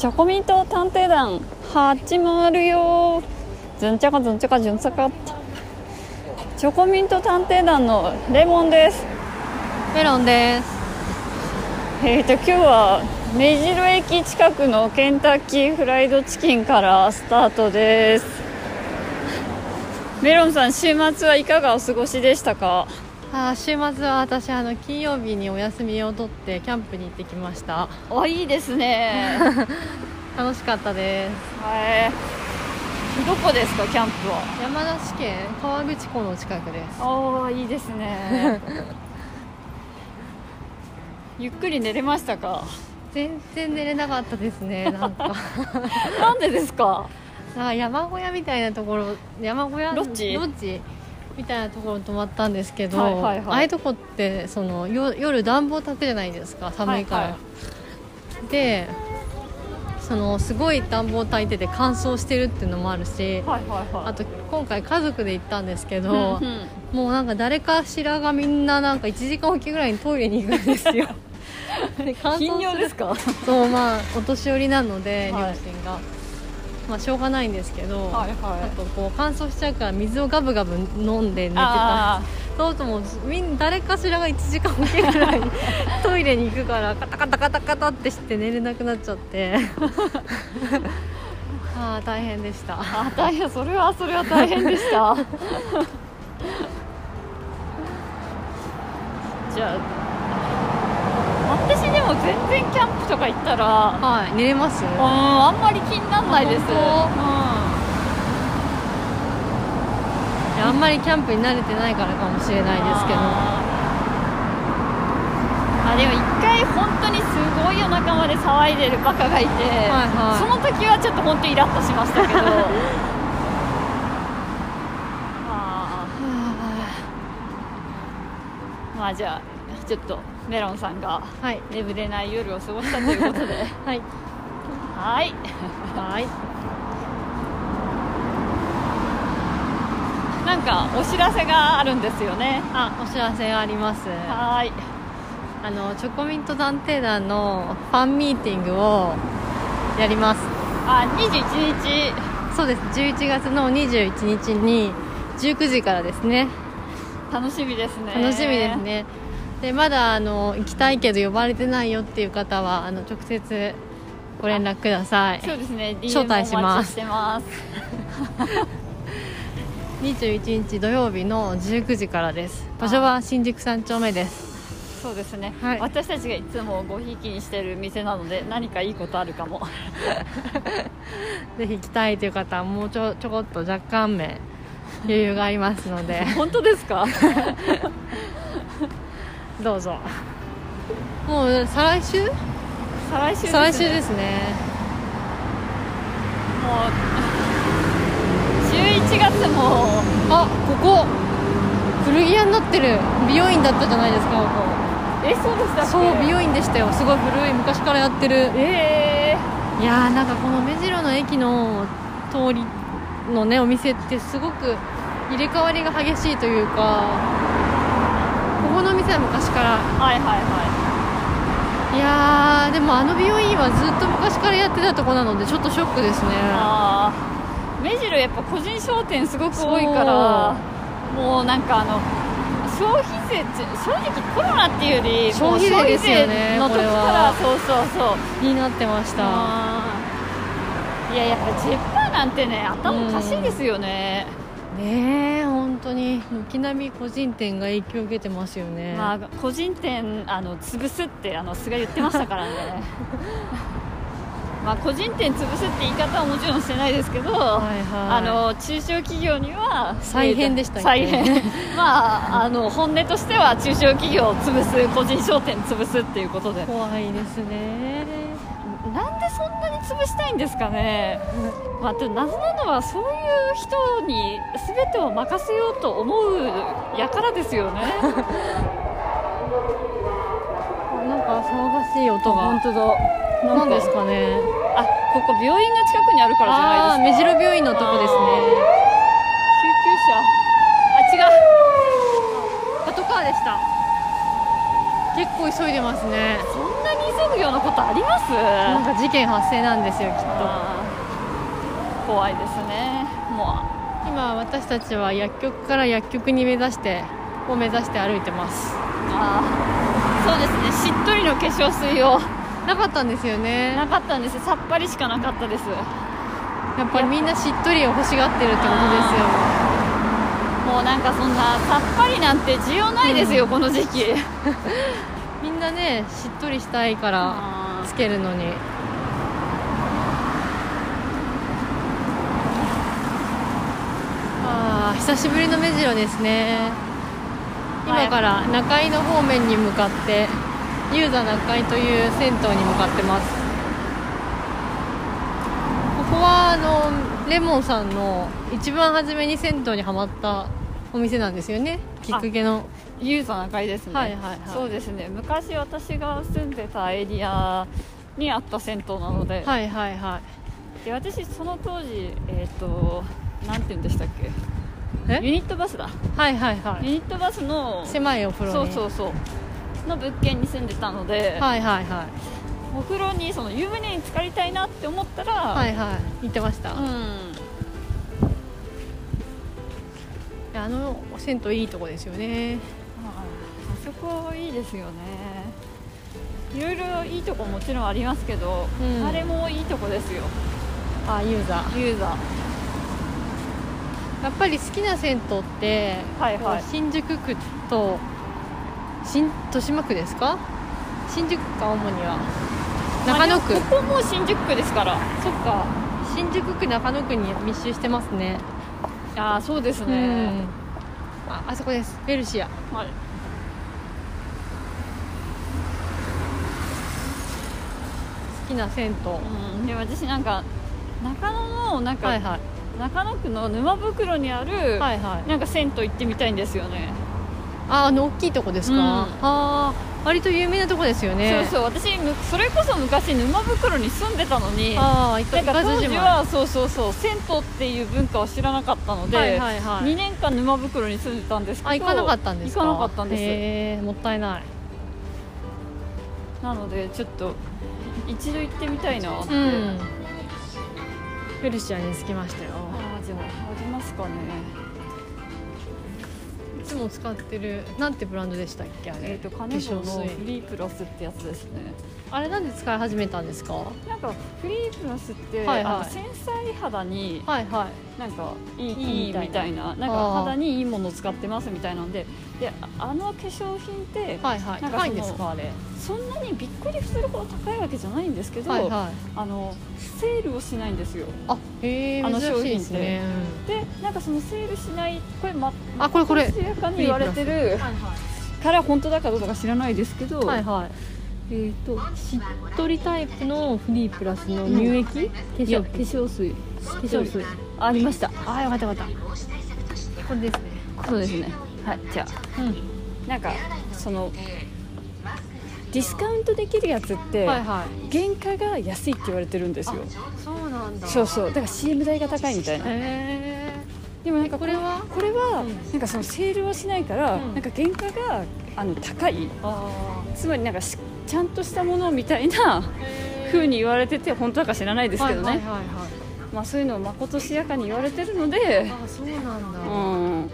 チョコミント探偵団始まるよずんちゃかずんちゃかじゅんちゃかチョコミント探偵団のレモンです。メロンです。えーと今日は目白駅近くのケンタッキーフライドチキンからスタートです。メロンさん週末はいかがお過ごしでしたか？あー週末は私あの金曜日にお休みを取ってキャンプに行ってきました。あいいですね。楽しかったです。はい。どこですかキャンプは？山梨県河口湖の近くです。ああいいですね。ゆっくり寝れましたか？全然寝れなかったですね なんか。なんでですか？なんか山小屋みたいなところ山小屋ロッジ？ロッジ？みたいなところに泊まったんですけど、はいはいはい。ああいうとこってそのよ夜暖房炊くじゃないですか寒いから、はいはでそのすごい暖房炊いてて乾燥してるっていうのもあるし、はいはいはい。あと今回家族で行ったんですけど、うんうん。もうなんか誰かしらがみんななんか1時間おきぐらいにトイレに行くんですよ。頻尿ですか？そうまあお年寄りなので両はい。親が、まあしょうがないんですけど、はいはい。あとこう乾燥しちゃうから水をガブガブ飲んで寝てた。あそうともうみん誰かしらが1時間おきぐらいに トイレに行くからカタカタカタカタってして寝れなくなっちゃって。ああ大変でした。ーあ大変。それはそれは大変でした。じゃあ全然キャンプとか行ったらはい寝れます？うんあんまり気にならないです。あいやあんまりキャンプに慣れてないからかもしれないですけど。あでも一回本当にすごい夜中まで騒いでるバカがいて、はいその時はちょっと本当イラッとしましたけど。まあじゃあちょっとメロンさんがはい。眠れない夜を過ごしたということで。はい。はい。はい。なんかお知らせがあるんですよね。あお知らせがあります。はい。あのチョコミント探偵団のファンミーティングをやります。あ21日。そうです。11月の21日に19時からですね。楽しみですね。楽しみですねでまだあの行きたいけど呼ばれてないよっていう方はあの直接ご連絡ください。そうですね。招待します。DM お待ちしてます。21 日土曜日の19時からです。場所は新宿3丁目です。そうですね、はい。私たちがいつもごひいきにしてる店なので何かいいことあるかも。ぜひ来たいという方はもうちょちょこっと若干名余裕がありますので。本当ですか？どうぞ。もう再来週？再来週です、ね、再来週ですね。もう11月もあここ。古着屋になってる。美容院だったじゃないですかここ。えそうでしたそう美容院でしたよ。すごい古い昔からやってる。え。いやーなんかこの目白の駅の通りのねお店ってすごく入れ替わりが激しいというかここの店は昔から。ー、はいはいはい。やーでもあの美容院はずっと昔からやってたとこなのでちょっとショックですね。あー。目白やっぱ個人商店すごく多いからもうなんかあの消費税って正直コロナっていうより消費税ですよねの時からは。そうそうそう。になってました。いややっぱジェッパーなんてね頭おかしいですよね、ねえ。本当に軒並み個人店が影響を受けてますよね、まあ、個人店あの潰すってあの菅言ってましたからね。まあ個人店潰すって言い方はもちろんしてないですけど、はいはい。あの中小企業には再編でしたっけ？再編。まああの本音としては中小企業を潰す個人商店潰すっていうことで。怖いですねなんでそんなに潰したいんですかね、まあ、謎なのはそういう人に全てを任せようと思うやからですよね。なんか騒がしい音が。本当だ。何ですか。ねあここ病院が近くにあるからじゃないですか。目白病院のとこですね。救急車。あ違う。パトカーでした。結構急いでますねそんなに急ぐようなことあります？なんか事件発生なんですよきっと。怖いですね。も今私たちは薬局から薬局に目指してを目指して歩いてます。うあー。そうですね。しっとりの化粧水を。なかったんですよね。なかったんですさっぱりしかなかったです。やっぱりみんなしっとりを欲しがってるってことですよ。もうなんかそんなさっぱりなんて需要ないですよ、この時期みんなねしっとりしたいからあつけるのに。あー久しぶりの目白ですね。はい今から中井の方面に向かってユーザ中井という銭湯に向かってます。ここはあのレモンさんの一番初めに銭湯にはまったお店なんですよね。きっかけの。ユーザー中井ですね、はいはいはい。そうですね。昔私が住んでたエリアにあった銭湯なので,、はいはいはい。で私その当時えっ、となんて言うんでしたっけ？え？ユニットバスだ。はいはいはい。ユニットバスの狭いお風呂そうにそうそう。の物件に住んでたので、はいはいはい。お風呂にその湯船に浸かりたいなって思ったら、はいはい。言ってました、いうんあの銭湯いいとこですよね。ああそこいいですよね。いろいろいいとこもちろんありますけど、うん。あれもいいとこですよ。あユーザー。ユーザー。やっぱり好きな銭湯って、はいはい。新宿区と新豊島区ですか？新宿区か主には。中野区。ここも新宿区ですから。そっか。新宿区中野区に密集してますねああそうですうね、ん。ああそこです。ベルシア。はい。好きな銭湯。うん、で私なんか中野のなんか、はいはい。中野区の沼袋にある、はいはい。なんか銭湯行ってみたいんですよね。ああの大きいとこですか、うん。ああ割と有名なとこですよね。そうそう。私むそれこそ昔沼袋に住んでたのにああ当時はそうそうそう銭湯っていう文化を知らなかったので、はいはいはい。2年間沼袋に住んでたんですけどあ行かなかったんですか？行かなかったんです。へえもったいない。なのでちょっと一度行ってみたいなって、うん。ベルシアに着きましたよ。ああじゃあありますかねも使ってるなんてブランドでしたっけあれ？えっ、とカネボの化粧水。フリープラスってやつですねあれなんで使い始めたんですか？はなんかフリープラスって、はいはい。あの繊細肌にいはい。なんかいいみたいな。なんか肌にいいものを使ってますみたいなんででああの化粧品って、はいはい。なんかあれ。そんなにびっくりするほど高いわけじゃないんですけど、はいはい。あのセールをしないんですよ。あへえあの珍しいですね。でなんかそのセールしないこれまあこれこれ。かに言われてるはいはから本当だかどうか知らないですけど、いはいはいえっ、としっとりタイプのフリープラスの乳液、化粧化粧水。化粧水。ありました。ああよかったよかった。これですね。そうですね。はいじゃあ。うん。なんかそのディスカウントできるやつって、はいはい。原価が安いって言われてるんですよ。そうなんだ。そうそう。だから CM 代が高いみたいな。へでもなんかこれは？これはうん。なんかそのセールはしないから、うん。なんか原価があの高い。つまりなんかしちゃんとしたものみたいなあ風に言われてて本当だか知らないですけどね、はいはいはいはい。まあそういうのをまことしやかに言われてるのであそうなんだ、うん。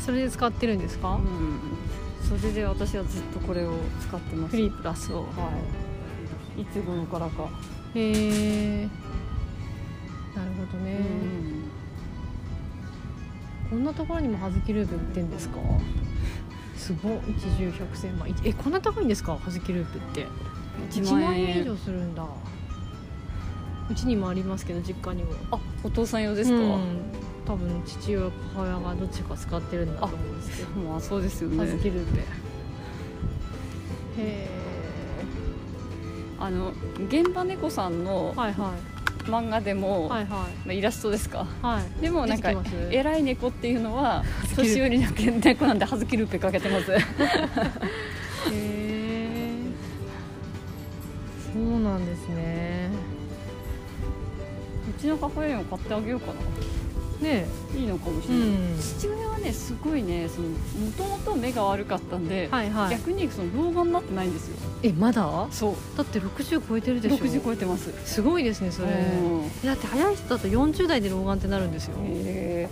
それで使ってるんですか、うん。それで私はずっとこれを使ってます。フリープラスを。はい。いつ頃からか、へえなるほどね、こんなところにも葉月ループ売ってんですか？すごい。一重百千万。いえこんな高いんですか？葉月ループって。1 1万万円以円上するんだ。うちにもありますけど実家にも。あお父さん用ですか、うん。多分父親母親がどっちか使ってるんだと思うんですけど。まあそうですよね。葉月ループ。へえあの現場猫さんのはいは漫画でも、いはいはい。まあ、イラストですか。はい。でもなんか偉い猫っていうのは年寄りの猫なんで葉月ルーペかけてます。へえそうなんですね。ちの母親にも買ってあげようかなねいいのかもしえうれない、ん。父親はねすごいねそのもともと目が悪かったんで、はいはい。逆にその老眼になってないんですよ。えまだ？そう。だって60超えてるでしょ。60超えてます。すごいですねそれ。うん。だって早い人だと40代で老眼ってなるんですよ。へ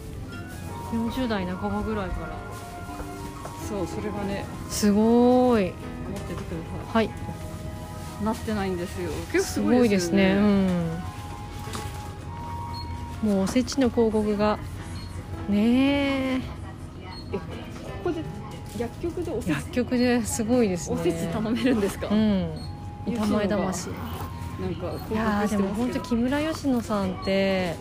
40代半ばぐらいから。ーそうそれがねすごい。持っててくだはいさい。なってないんですよ。結構すすごいですすね。うんもうおせちの広告が。ねえ。ここで薬局でおせち？薬局ですごいですね。おせち頼めるんですか、うん。雪板前騙しなんか広いやでも本当木村佳乃さんって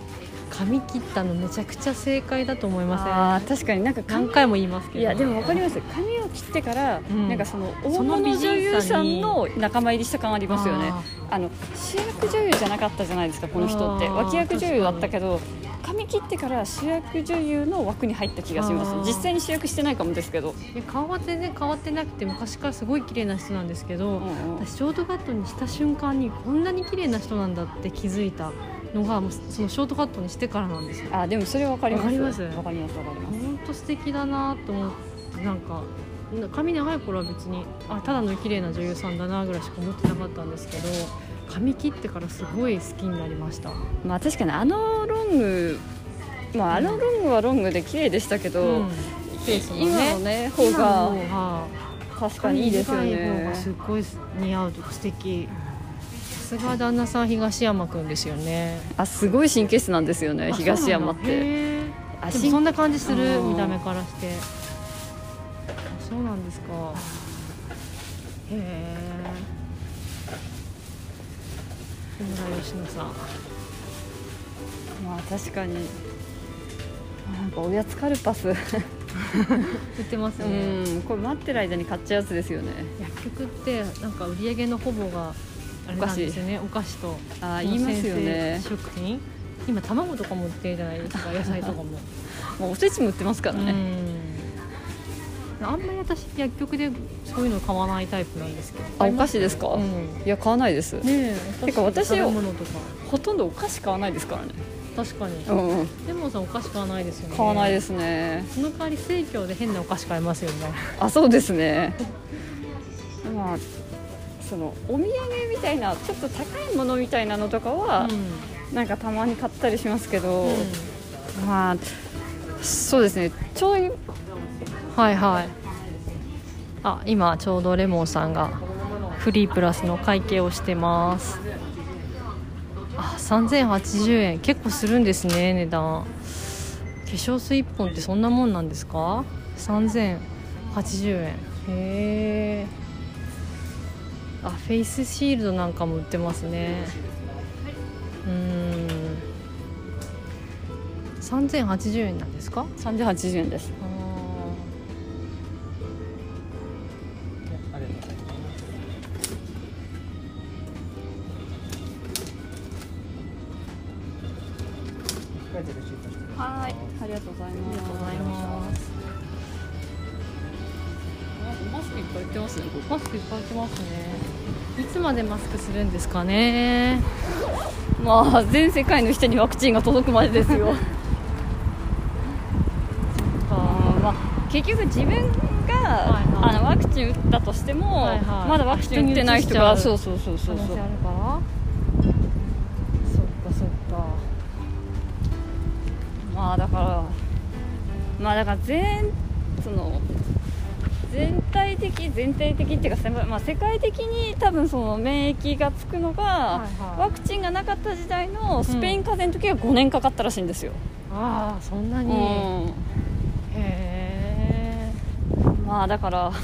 髪切ったのめちゃくちゃ正解だと思いまあー確かになんかせん何髪回も言いますけど。いやでも分かります。髪を切ってから、ん。なんかその大物女優さんの仲間入りした感ありますよねああの主役女優じゃなかったじゃないですかこの人って。脇役女優だったけど髪切ってから主役女優の枠に入った気がします。実際に主役してないかもですけど、ーいや顔は全然変わってなくて昔からすごい綺麗な人なんですけど、うんうん。私ショートカットにした瞬間にこんなに綺麗な人なんだって気づいたのがそのショートカットにしてからなんですよ。あでもそれ分かります。わかります。分かります本当素敵だなと思ってなんかな髪長い頃は別にあただの綺麗な女優さんだなぐらいしか思ってなかったんですけど髪切ってからすごい好きになりました、まあ確かにあのロングまああのロングはロングで綺麗でしたけど、うん。今のね方が確かにいいですよ髪短い方がすねっごい似合うと素敵。さすが旦那さん東山くんですよね。あすごい神経質なんですよねあ東山って。へあそんな感じするうん見た目からして。あそうなんですか。へえ。木村佳乃さん。まあ確かに。なんかおやつカルパス。う売ってますね、ん。これ待ってる間に買っちゃうやつですよね。薬局ってなんか売り上げのほぼがあれなんですよね。お菓子とあー言いますよね。食品。今卵とかも売ってるじゃないですか。野菜とかも。もうおせちも売ってますからね、うんあんまり私薬局でそういうの買わないタイプなんですけど。あお菓子ですか、うん。いや買わないです、ねえてか私物とか。ほとんどお菓子買わないですからね。確かに。うん、うん、レモンさんお菓子買わないですよね。買わないですすね。その代わり生協で変なお菓子買いますよね。あそうですね。まあそのお土産みたいなちょっと高いものみたいなのとかは、なんかたまに買ったりしますけど、うん。まあそうですね。ちょいはいはい。あ今ちょうどレモンさんがフリープラスの会計をしてます。あ3080円。結構するんですね値段。化粧水1本ってそんなもんなんですか？3080円。へえあフェイスシールドなんかも売ってますね。うん。3080円なんですか？3080円です。いっぱい売ってますね。いつまでマスクするんですかね。こまあ全世界の人にワクチンが届くまでですよ。あーまあ結局自分が、はいはい。あのワクチン打ったとしても、はいはい。まだワクチン打ってない人が人そうそうそうそうそう。可能性あるから。そっかそっか。まあだからまあだから全その全体的全体的っていうか、せまあ、世界的に多分その免疫がつくのが、いはい。ワクチンがなかった時代のスペイン風邪の時は5年かかったらしいんですよ、ああそんなうに、へんえまあだから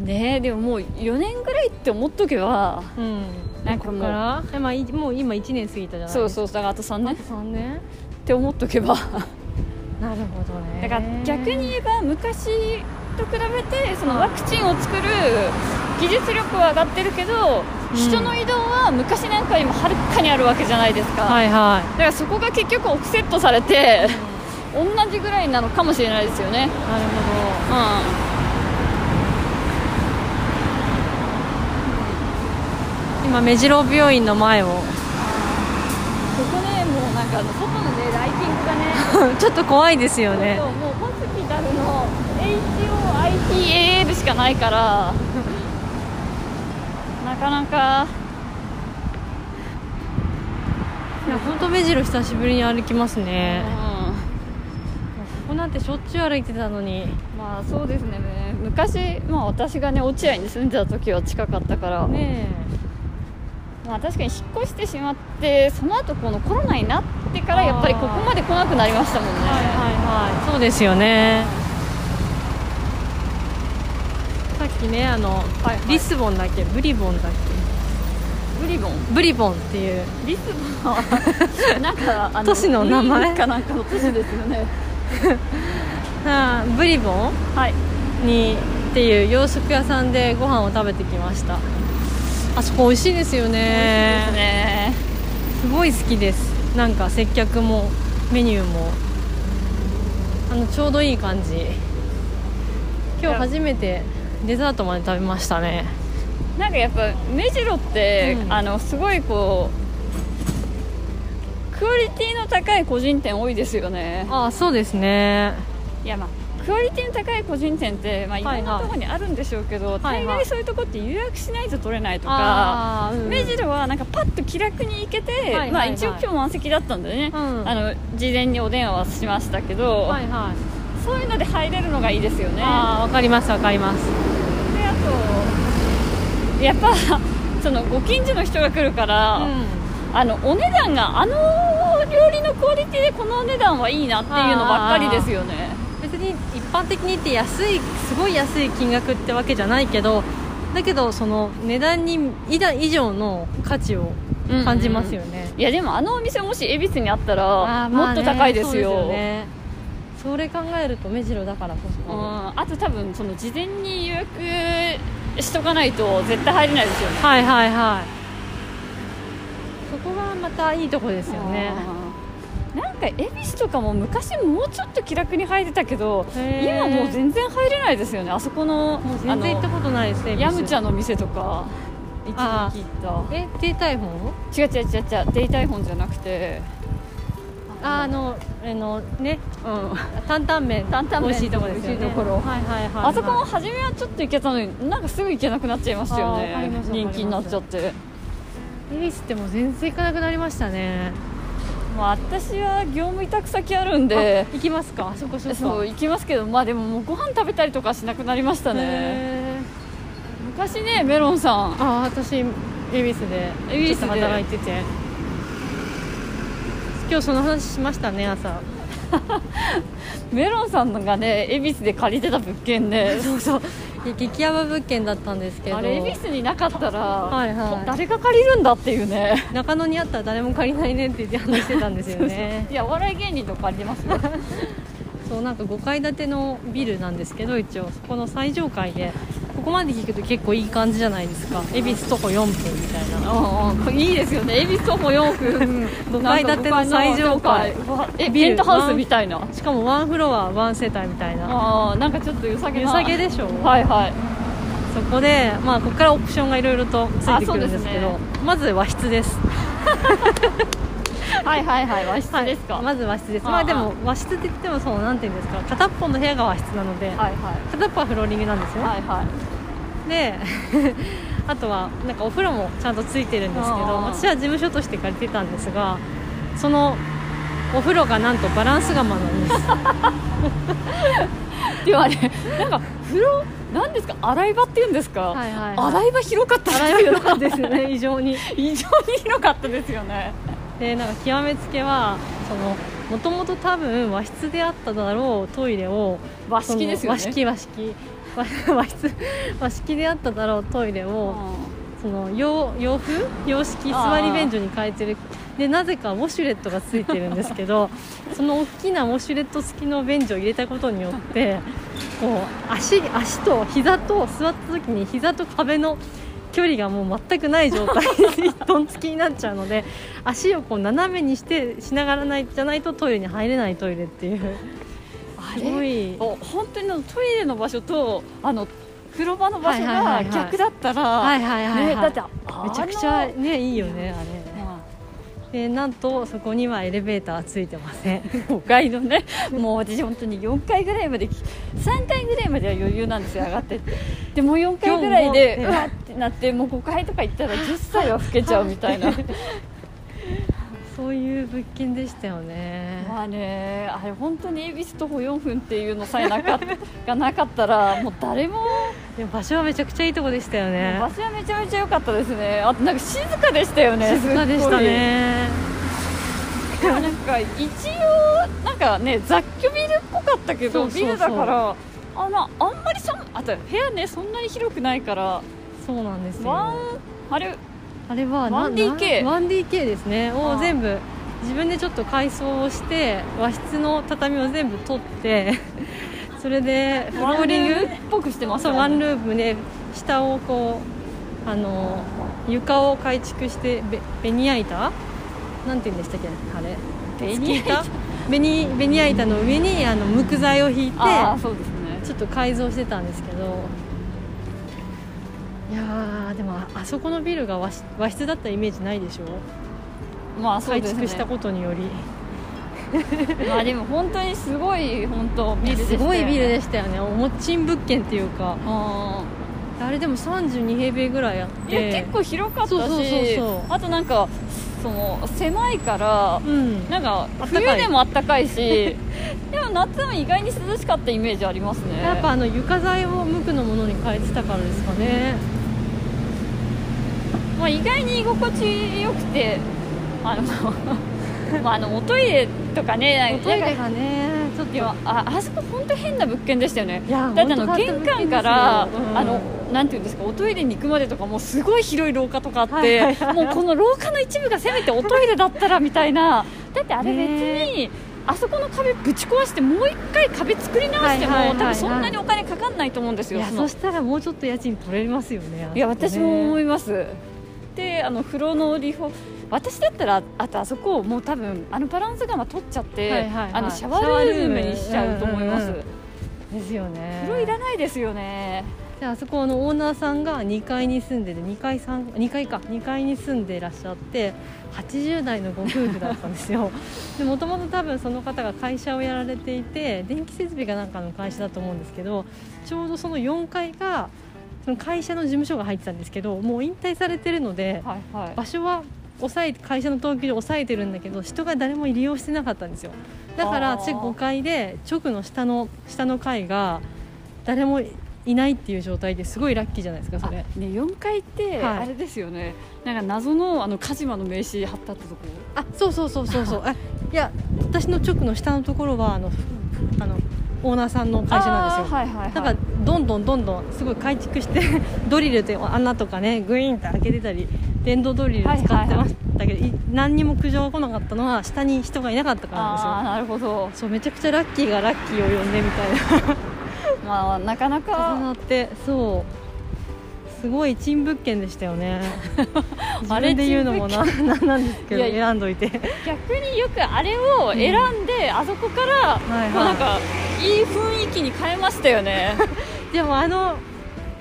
ねえでももう4年ぐらいって思っとけばうん。なんかもうここから？え、まあ、いもう今1年過ぎたじゃない？そうですかそうだからあと3年。っ3年？て思っとけばなるほどね。だから逆に言えば昔と比べてそのワクチンを作る技術力は上がってるけど、うん。人の移動は昔なんかよりもはるかにあるわけじゃないですか、はいはだからそこが結局オフセットされて同じぐらいなのかもしれないですよね。いなるほうど今目白病院の前を。こねもうなんかあの外のねライティングがね。ちょっと怖いですよね。そうもうホスピタルの HOITAL しかないから なかなか。いや本当目白久しぶりに歩きますうねん。ここなんてしょっちゅう歩いてたのに。まあそうですね。昔、まあ、私がね落合に住んでた時は近かったから、ねまあ、確かに引っ越してしまってその後このコロナになってからやっぱりここまで来なくなりましたもんね。はいはいはい。そうですよね。さっきねあの、はいはい。リスボンだっけ？ブリボンだっブリボン？けブリボンっていう。リスボンは なんかあ都市の名前？かなんかの都市ですよね。ブリボン？はい。にっていう洋食屋さんでご飯を食べてきましたあそこ美味しいですよね。ですね。すごい好きです。なんか接客もメニューも。あのちょうどいい感じ。今日初めてデザートまで食べましたね。なんかやっぱ目白って、うん。あのすごいこうクオリティの高い個人店多いですよね。あそうですね。いやまあクオリティの高い個人店って、まあ、いろんないところにあるんでしょうけど、大概そういうとこって予約しないと取れないとか、目白はなんかパッと気楽に行けて、まあ、一応今日満席だったんでね、うん。あの事前にお電話はしましたけど、はいはい。そういうので入れるのがいいですよね。わかりますわかります。であとやっぱ そのご近所の人が来るから、あのお値段があの料理のクオリティでこのお値段はいいなっていうのばっかりですよね。別に一般的に言って安いすごい安い金額ってわけじゃないけどだけどその値段に以以上の価値を感じますよね、いやでもあのお店もし恵比寿にあったあらもっと高いですよ,、ね。それ考えると目白だからこそ、うん、あと多分その事前に予約しとかないと絶対入れないですよね。はいはいはい。そこがまたいいとこですよね。うんなんか恵比寿とかも昔もうちょっと気楽に入れたけど今もう全然入れないですよね。あそこの全然行ったことないですねヤムチャのの店とか。一時あー。聞いたえ低体本違う違う違う違う。デイタイ本じゃなくて。ああのあのね。うん。担々麺。担々麺美味しいとこですよね。美味しいところ。はいはいはい、はい、あそこも初めはちょっと行けたのになんかすぐ行けなくなっちゃいましたよね。人気になっちゃって。恵比寿ってもう全然行かなくなりましたねまあ私は業務委託先あるんで。行きますか？あそこそこ。そう行きますけどまあでももうご飯食べたりとかしなくなりましたね。へ昔ねメロンさん。ーあ私恵比寿で。恵比寿で。働いてて。今日その話しましたね朝 メロンさんがね恵比寿で借りてた物件で。そうそう。激ヤバ物件だったんですけど。あれ恵比寿になかったら、はいはい。誰が借りるんだっていうね。中野にあったら誰も借りないねって言って話してたんですよね。いやお笑い芸人とか借りてますよ そうなんか5階建てのビルなんですけど一応そこの最上階でここまで聞くと結構いい感じじゃないですか。恵比寿徒歩4分みたいな。うんうんいいですよね。恵比寿徒歩4分。5階建ての最上階。えビル。ペントハウスみたいな。しかもワンフロアワン世帯みたいな。ああなんかちょっと良さげな。良さげでしょはいはい。そこでまあここからオプションがいろいろとついてくるんですけどあそうまず和室です はいはいはい和室ですか、はいまず和室です。まあでも和室って言ってもそうなんていうんですか？片っぽの部屋が和室なので、はいはい。片っぽはフローリングなんですよ、はいはい。で あとはなんかお風呂もちゃんとついてるんですけど私は事務所として借りてたんですがそのお風呂がなんとバランス釜なんです。でもあれなんか風呂なんですか？洗い場っていうんですか、はいはいはい。洗い場広かったですよね異常に。異常に広かったですよねでなんか極めつけはそのもともと多分和室であっただろうトイレを和式ですよね。和式和式。和 和室和式であっただろうトイレを、その洋洋風？洋式座り便所に変えてる。でなぜかウォシュレットがついてるんですけど その大きなウォシュレット付きの便所を入れたことによってこう足足と膝と座った時に膝と壁の距離がもう全くない状態で一本付きになっちゃうので 足をこう斜めにしてしながらないじゃないとトイレに入れないトイレっていう。あすごれい。お本当にトイレの場所とあの風呂場の場所が逆だったら、めちゃくちゃねいいよねあれまあでなんとそこにはエレベーターついてません。5階のね。もう私本当に4階ぐらいまで3階ぐらいまでは余裕なんですよ上がってって。でもう4階ぐらいでうわってなってもう5階とか行ったら10歳は老けちゃうみたいな そういう物件でしたよね。まあねあれ本当に恵比寿徒歩4分っていうのさえなかったがなかったらもう誰もでも場所はめちゃくちゃいいとこでしたよね。場所はめちゃめちゃ良かったですね。あとなんか静かでしたよね静かでしたね。でもなんか一応なんかね雑居ビルっぽかったけどビルだからあのあんまりさあと部屋ねそんなに広くないから。そうなんですよ。ワンあれあれは 1DK 1DK ですね。を全部自分でちょっと改装をして和室の畳を全部取って それでフローリング？っぽくしてます、ね、そうワンルームで下をこうあの床を改築してベベニヤ板？なんて言うんでしたっけ？あれ。ベニヤ板？ベニベニヤ板の上にあの木材を引いてそうです、ね、ちょっと改造してたんですけどいやでもあそこのビルが和和室だったイメージないでしょ？まあそうです、ね、改築したことにより。まあでも本当にすごい本当ビルでした、ね、すごいビルでしたよね。おもちん物件っていうか。あれでも32平米ぐらいあって。結構広かったしあとなんかその狭いから、うん、なんか冬でもあったかいし でも夏も意外に涼しかったイメージありますね。やっぱあの床材を無垢のものに変えてたからですかね、まあ、意外に居心地よくてあの まあ、あのおトイレとかねおトイレがねちょっとああそこ本当変な物件でしたよね。だってあの玄関から、うん、あのなんていうんですかおトイレに行くまでとかもすごい広い廊下とかあって、はいはいはい、もうこの廊下の一部がせめておトイレだったらみたいな。だってあれ別に、あそこの壁ぶち壊してもう一回壁作り直しても、はいはいはいはい、多分そんなにお金かかんないと思うんですよ。そしたらもうちょっと家賃取れますよねいや私も思います。であの風呂のリフォ私だったらあとあそこをもう多分あのバランス釜取っちゃって、はいはいはい、あのシャワールームにしちゃうと思います、うんうんうん、ですよね。風呂いらないですよね。であそこのオーナーさんが2階に住んでて2階3 2階か。2階に住んでいらっしゃって80代のご夫婦だったんですよ。でもともと多分その方が会社をやられていて電気設備がなんかの会社だと思うんですけどちょうどその4階がその会社の事務所が入ってたんですけどもう引退されてるので、はいはい、場所は抑え会社の等級で抑えてるんだけど人が誰も利用してなかったんですよ。だから私5階で直の下の下の階が誰もいないっていう状態ですごいラッキーじゃないですかそれ。ね4階ってあれですよね、はい、なんか謎のあのカジマの名刺貼ったってとこ。あそうそうそうそうそう。いや私の直の下のところはあのあのオーナーさんの会社なんですよ、はいはいはい、だからどんどんどんどんすごい改築して ドリルって穴とかねグイーンって開けてたり電動ドリル使ってましたけど、はいはい。はい、何にも苦情が来なかったのは下に人がいなかったからなんですよ。なるほど。そうめちゃくちゃラッキーがラッキーを呼んでみたいな。まあなかなか。重なってそうすごい珍物件でしたよね。あれで言うのもななんですけど選んどいて。逆によくあれを選んで、うん、あそこから、はいはい、なんかいい雰囲気に変えましたよね。でもあの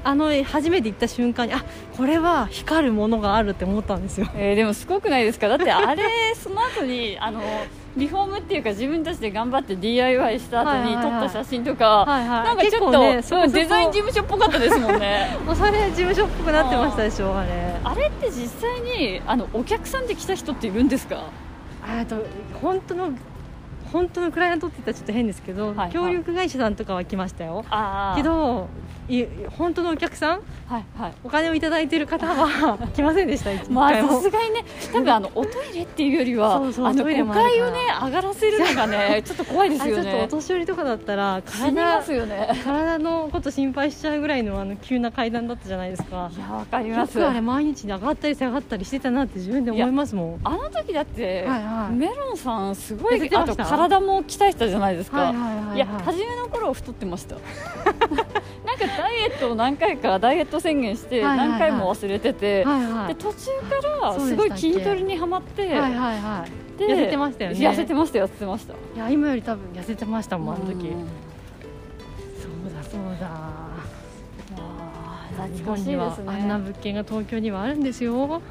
あの初めて行った瞬間にあこれは光るものがあるって思ったんですよ、えー、でもすごくないですか？だってあれその後にあのリフォームっていうか自分たちで頑張って DIY した後に撮った写真とか、はいはい、なんかちょっと、ね、そデザイン事務所っぽかったですもんね。おしゃれ事務所っぽくなってましたでしょあれあれって実際にあのお客さんで来た人っているんですか？あと本当の本当のクライアントって言ったらちょっと変ですけど、はいはい、協力会社さんとかは来ましたよ。けどい本当のお客さん、はいはい、お金を頂いている方は 来ませんでしたまあさすがにね多分あのおトイレっていうよりは そうそうあの5階をね上がらせるのがね ちょっと怖いですよね。ちょっとお年寄りとかだったら体ますよ、ね、体のこと心配しちゃうぐらいのあの急な階段だったじゃないですか。いやわかります。あれ毎日上がったり下がったりしてたなって自分で思いますもん。あの時だって、はいはい、メロンさんすごいあと体も鍛えてたじゃないですか、はいはいはいはい、いや初めの頃太ってました。なんかダイエットを何回かダイエット宣言して何回も忘れてて、はいはい。はい、で途中からすごい筋トレにはまって、はいはいはい、で痩せてましたよね。痩せてました痩せてました。いや今より多分痩せてましたもんあの時、そうだそうだ。懐かしいですね。あんな物件が東京にはあるんですよ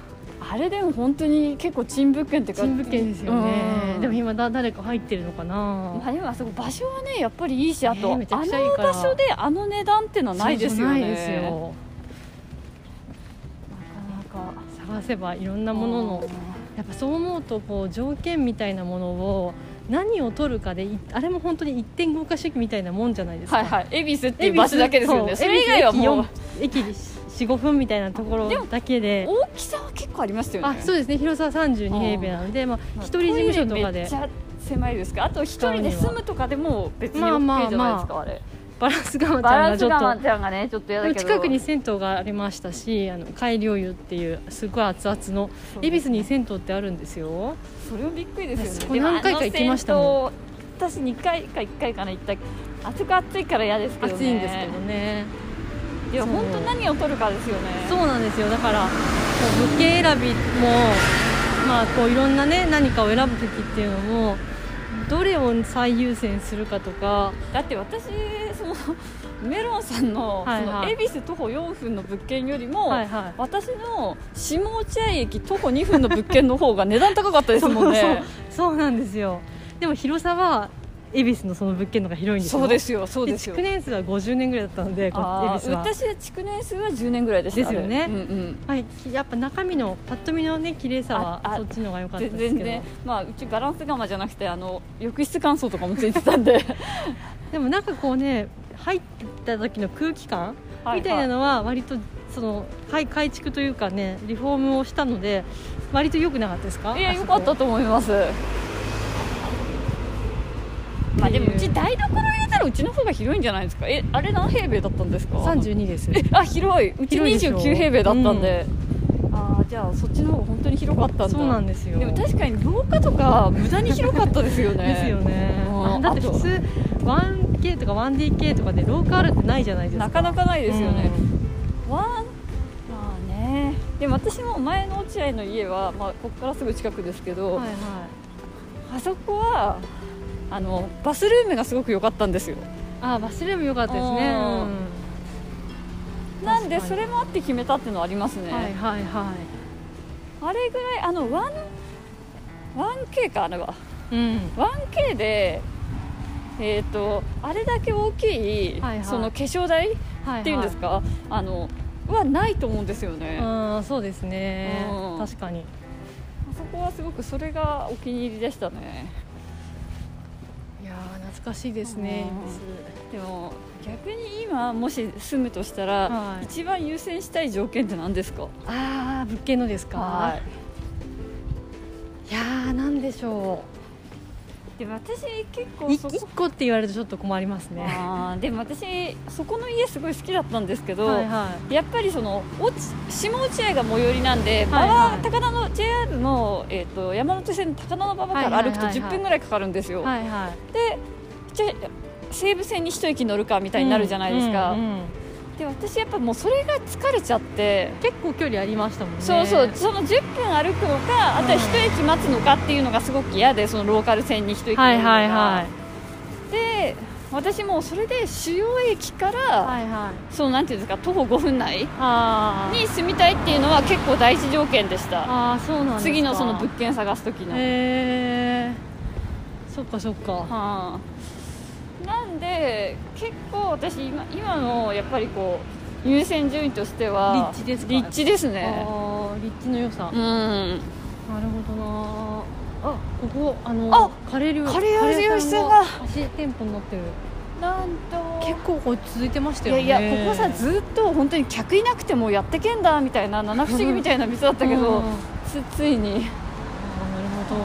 あれでも本当に結構珍物件っていうか新物件ですよね、うん。でも今だ誰か入ってるのかな、まあでもあそこ場所はねやっぱりいいしあと、ねめちゃあくちゃいいから。の場所であの値段っていうのはないですよね。ないですよなかなか探せばいろんなものの。やっぱそう思うとこう条件みたいなものを何を取るかでいあれも本当に一点豪華主義みたいなもんじゃないですか。はいはい。恵比寿っていう場所だけですよね。それ以外はもう。駅4 45分みたいなところだけで。大きさは結構ありますよね。あそうですね。広さ32平米なので、まあ、一人事務所とかで。トイレめっちゃ狭いですかあと一人で住むとかでも別にまあ OK じゃないですか、まあまあれ。バランスガマちバゃんランス我がちょっと近くに銭湯がありましたしあの海涼湯っていうすごい熱々の恵比寿に銭湯ってあるんですよ。それもびっくりですよね。何回か行きましたも私2回か1回かな行った。あそこ暑いから嫌ですけどね。暑いんですけどねいや本当何を取るかですよね。そうなんですよ。だからこう物件選びもまあこういろんなね何かを選ぶ時っていうのもどれを最優先するかとか。だって私その メロンさんの,、その恵比寿徒歩4分の物件よりも、はいはい。私の下落合駅徒歩2分の物件の方が値段高かったですもんね。そう。そうなんですよ。でも広さは恵比寿のその物件の方が広いんですよ。そうですよそうですよ。築年数は50年ぐらいだったのでこ恵比寿は。私は築年数は10年ぐらいでした。ですよね。うんうん。はい、やっぱ中身のパッと見のね綺麗さはそっちの方が良かった全ですけど。然ね、まあ、うちガランス釜じゃなくてあの浴室乾燥とかもついてたんで。でもなんかこうね入った時の空気感はいみたいなのは割とその改改築というかねリフォームをしたので割と良くなかったですか？いやあそこよかったと思いますまあでもうち台所入れたらうちの方が広いんじゃないですか？えあれ何平米だったんですか？32です。えあ広い。うち広いでしょ。29平米だったんで、ああじゃあそっちの方が本当に広かったんだ。そうなんですよ。でも確かに廊下とか無駄に広かったですよね。ですよね。だって普通 1K とか 1DK とかで廊下あるってないじゃないですか。なかなかないですよね、うん。まあね。でも私も前の落合の家は、まあ、ここからすぐ近くですけど、はいはい。あそこはあのバスルームがすごく良かったんですよ。あバスルーム良かったですね、あうん。なんでそれもあって決めたっていうのはありますね、はいはいはい。あれぐらいあの 1- 1K かあれは。うん。1K でえー、とあれだけ大きい、はいはい。その化粧台っはいていうんですか、あのはないと思うんですよね、あうんそうですね。うん。確かに。そこはすごくそれがお気に入りでしたね懐かしいですね。でも逆に今もし住むとしたら、はい。一番優先したい条件って何ですか？ああ物件のですか？はい。いやーなんでしょでも私結うい構そこ一個って言われるとちょっと困りますね。でも私そこの家すごい好きだったんですけど、はいはやっぱりその落ち下落合が最寄りなんで、はいはい高田の JR の、えー、と山手線の高田馬場から歩くとはいはいはいはい。10分ぐらいかかるんですよ、いはいはい。でじゃあ西武線に一駅乗るかみたいになるじゃないですか、うんうん。うんで私やっぱもうそれが疲れちゃって、結構距離ありましたもんね。そうそう。その10分歩くのかあとは一駅待つのかっていうのがすごく嫌でそのローカル線に一駅乗るのが、はいはいはい。で私もうそれで主要駅から、はいはい。そのなんていうんですか徒歩5分内に住みたいっていうのは結構第一条件でした。あーそうなん次のその物件探す時の、へえそっかそっか。はあなんで結構私今今のやっぱりこう優先順位としては立地ですか？立地ですね。あー立地の良さ、うん。なるほどなあここあのあカレー料カレー味が。が足店舗になってる。なんと。結構こう続いてましたいよね。やいやここさずっと本当に客いなくてもやってけんだみたいな七不思議みたいな店だったけど、うん。つついに。あーなるほど。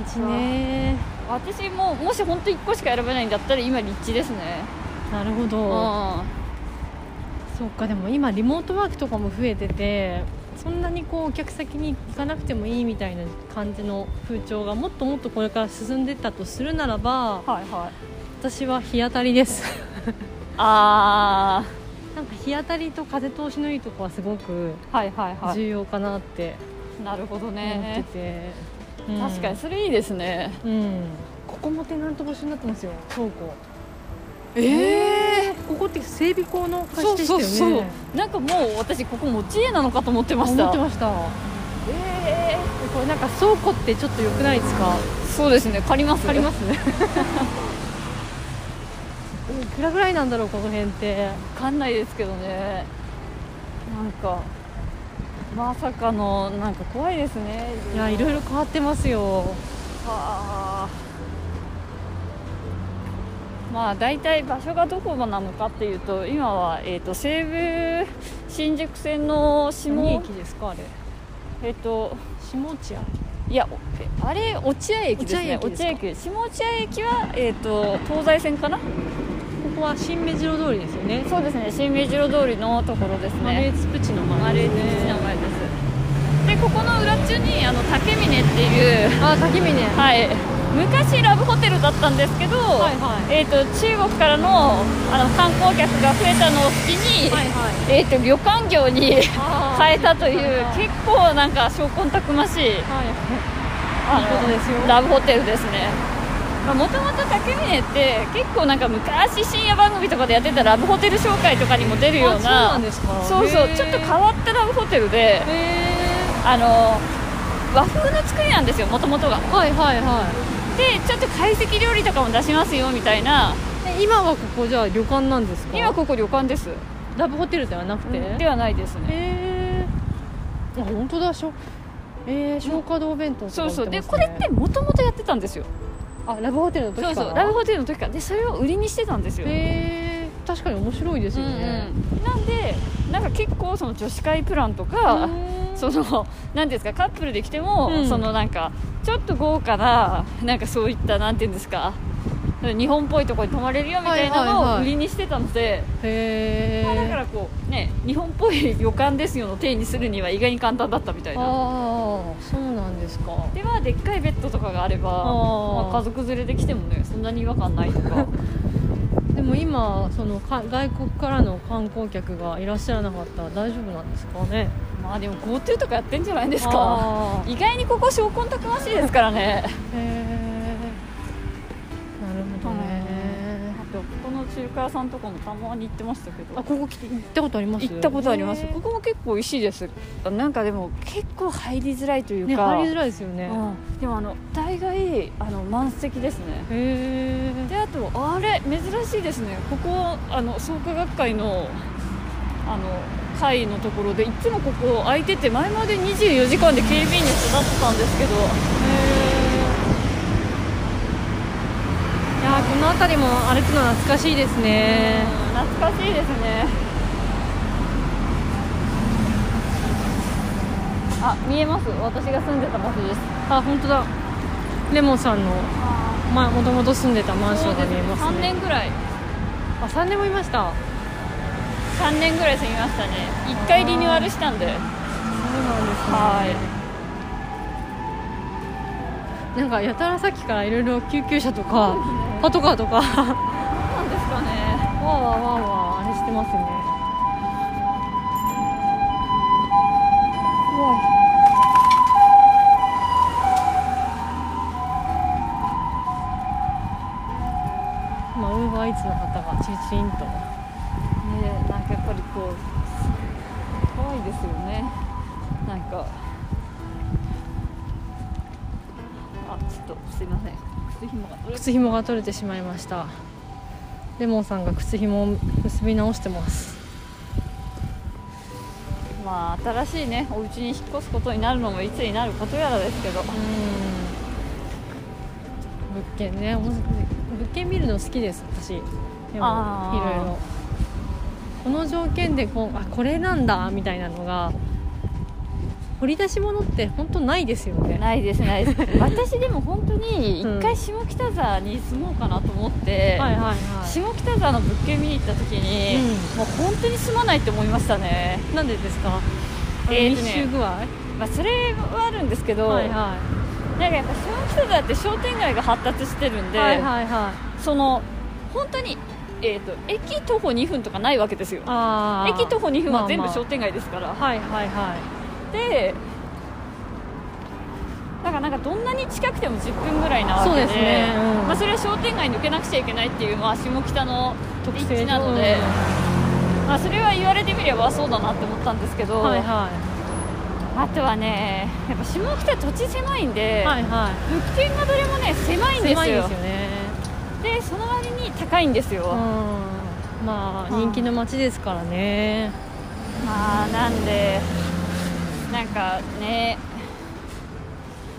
立地ね私ももし本当1個しか選べないんだったら今立地ですね。なるほうん。どそっかでも今リモートワークとかも増えててそんなにこうお客先に行かなくてもいいみたいな感じの風潮がもっともっとこれから進んでったとするならばはいはい。私は日当たりです。あなんか日当たりと風通しのいいとこはすごくあはいはいはい。重要かなってなるほど思ってねて、確かにそれいいですね。うん。ここもテナント募集になってますよ。倉庫。ええ。ここって整備工の会そう社でしたよね。そうそうなんかもう私ここ持ち家なのかと思ってました。思ってました。えこれなんか倉庫ってちょっと良くないですか？ーそうですね。借ります。ありますね。いくらぐらいなんだろうこの辺って。分かんないですけどね。なんかまさかのなんか怖いですね。いやいろいろ変わってますよ。はあ。まあ大体場所がどこなのかっていうと今は、えー、と西武新宿線の下。何駅ですかあれ？えっ、と下落合。いやあれ落合駅ですね。落合駅下落合駅は、えー、と東西線かな？ここは新目白通りですよね。そうですね。新目白通りのところですマレね。ーツプチのマレー前ですね。ツの前です。でここの裏中にあの竹峰っていうあ竹峰。はい。昔ラブホテルだったんですけど、はいはい。えー、と中国からのあの観光客が増えたのを機に、はいはい。えー、と旅館業に変えたというはい結構なんか証拠たくましいはい。あいいことですよ。ラブホテルですねもともと竹峰って結構なんか昔深夜番組とかでやってたラブホテル紹介とかにも出るようなあそうなんですか。そうちょっと変わったラブホテルでへあの和風の作りなんですよもともとが。ーはいはいはでちょっと懐石料理とかも出しますよみたいな。今はここじゃあ旅館なんですか？今ここ旅館です。ラブホテルではなくて、ではないですね。へえあ本当だしょえー、消化堂弁当とかそうそう。でこれってもともとやってたんですよあラブホテルの時そうそうラブホテルの時からでそれを売りにしてたんですよ。へえ確かに面白いですよね、うんうん。なんでなんか結構その女子会プランとか、その何ですかカップルで来ても、うん。そのなんかちょっと豪華ななんかそういったなんていうんですか日本っぽいところに泊まれるよみたいなのを売りにしてたので、へまあ、だかえらこうね日本っぽい旅館ですよの体にするには意外に簡単だったみたいああなそうなんですか。ではでっかいベッドとかがあればまあ、家族連れで来てもねそんなに違和感ないとか。でも今そのか外国からの観光客がいらっしゃらなかったら大丈夫なんですかね。まあでも GoTo とかやってんじゃないですか。意外にここ証拠たくましいですからね。へえ中華屋さんとかもたまに行ってましたけど。あここ来て行ったことあります？行ったことあります。ここも結構美味しいです。なんかでも結構入りづらいというか、ね入りづらいですよね。うん。でもあの大概あの満席ですね。へえであとあれ珍しいですね。ここあの創価学会のあの会のところでいつもここ空いてて前まで24時間で警備員に育ってたんですけどいやーこの辺りも歩くの懐かしいですね。うん懐かしいですね。あ見えます？私が住んでた場所です。あ本当だ。レモンさんのまもともと住んでたマンションが見えます3ね年ぐらい。あ三年もいました。3年ぐらい住みましたね。1回リニューアルしたんで。そうなんですね。はい。なんかやたらさっきからいろいろ救急車とかパトカーとか。わなんですかね。ーわーわーわーあれしてますね。怖い。今ウーバーイーツの方がチチンと。ねえなんかやっぱりこう怖いですよね。なんか。あちょっとすいません靴ひもが取れ靴紐が取れてしまいました。レモンさんが靴紐を結び直してます。まあ新しいねお家に引っ越すことになるのもいつになることやらですけど。うん。物件ね物件見るの好きです私。でもいろいろ。この条件でこうあこれなんだみたいなのが掘り出し物って本当ないですよね。ないですないです。私でも本当にうん。一回下北沢に住もうかなと思って、はいはいはい。下北沢の物件見に行った時に、うもう本当に住まないって思いましたね。なんでですか？えーとね密集具合？まあそれはあるんですけど、はいはなんかやっぱ下北沢って商店街が発達してるんで、いはいはいはい。その本当に、えー、と駅徒歩2分とかないわけですよ。駅徒歩2分は全部まあまあ。商店街ですから、はいはいはいでだからなんかどんなに近くても10分ぐらいなわけでそうですね。うん。まあ、それは商店街抜けなくちゃいけないっていう、まあ、下北の特立地なので、まあ、それは言われてみればそうだなって思ったんですけど、はいはあとはねやっぱ下北土地狭いんで、いはい。は物件がどれもね狭いんいですよ。ですよね。でその割に高いんですよ、うん。まあ人気の街ですからね。まあなんでなんかね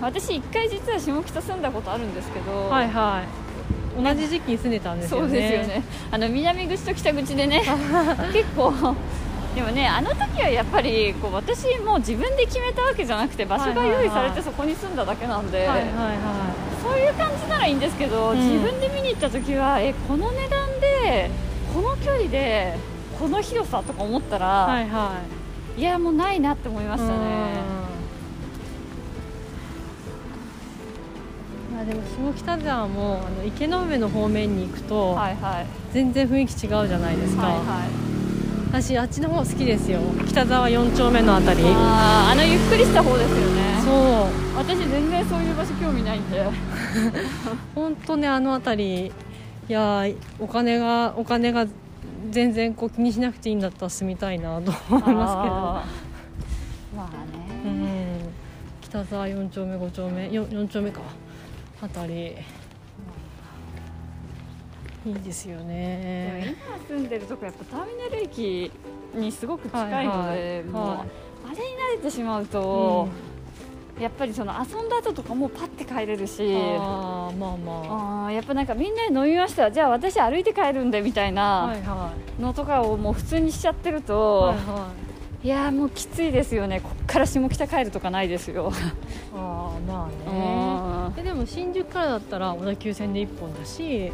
私一回実は下北住んだことあるんですけど、はいはい。同じ時期に住んでたんですよね。そうですよね。あの南口と北口でね 結構でもねあの時はやっぱりこう私もう自分で決めたわけじゃなくて場所が用意されてそこに住んだだけなんで、はいはいはそういう感じならいいんですけど、うん。自分で見に行った時はえこの値段でこの距離でこの広さとか思ったら、いはい。はいいやもうないなって思いましたね。まあでも下北沢もあの池の上の方面に行くとはいはい。全然雰囲気違うじゃないですか、はいはい。私あっちの方好きですよ。北沢4丁目のあたり。あーあのゆっくりした方ですよね。そう。私全然そういう場所興味ないんで。本当ねあの辺り。いやーお金がお金が全然こう気にしなくていいんだったら住みたいなと思いますあー。まあけど、うね、ん、北沢4丁目5丁目 4, 4丁目か。あたり。いいですよね。今住んでるとこやっぱターミナル駅にすごく近いので、はいはい。もうはいあれに慣れてしまうと、やっぱりその遊んだ後とかもうパッて帰れるし。ああまあまあ。ーやっぱなんかみんなで飲みましたじゃあ私歩いて帰るんでみたいあなのとかをもう普通にしちゃってるいと、はいはい。い、やーもうきついですよね。こっから下北帰るとかないですよ、ああまあうん。ねえでも新宿からだったら小田急線で1本だし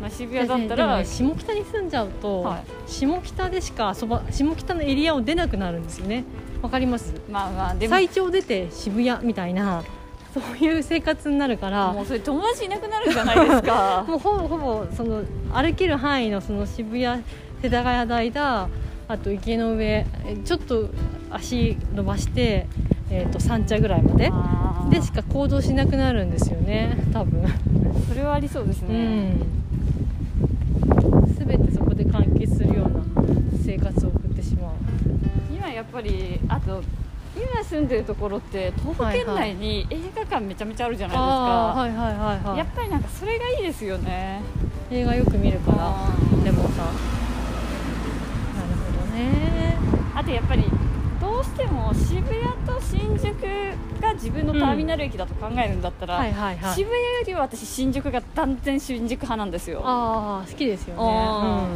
まあ、渋谷だったら、ね下北に住んじゃうと、はい。下北でしか遊ば下北のエリアを出なくなるんですよねわかります。まあまあでも。最長出て渋谷みたいなそういう生活になるから。もうそれ友達いなくなるじゃないですか。もうほぼほぼその歩ける範囲のその渋谷世田谷台だあと池の上えちょっと足伸ばして、えー、と三茶ぐらいまで。でしか行動しなくなるんですよね多分。それはありそうですうね、ん。全てそこで完結するような生活を送ってしまうぱりあと今住んでるところって徒歩圏内に映画館めちゃめちゃあるじゃないですか、あーはいはいはいはい。やっぱりなんかそれがいいですよね。映画よく見るからあー。レモンさ。んなるほどね。あとやっぱりどうしても渋谷と新宿が自分のターミナル駅だと考えるんだったら、はいはいはい。渋谷よりは私新宿が断然新宿派なんですよ。ああ好きですよね。あ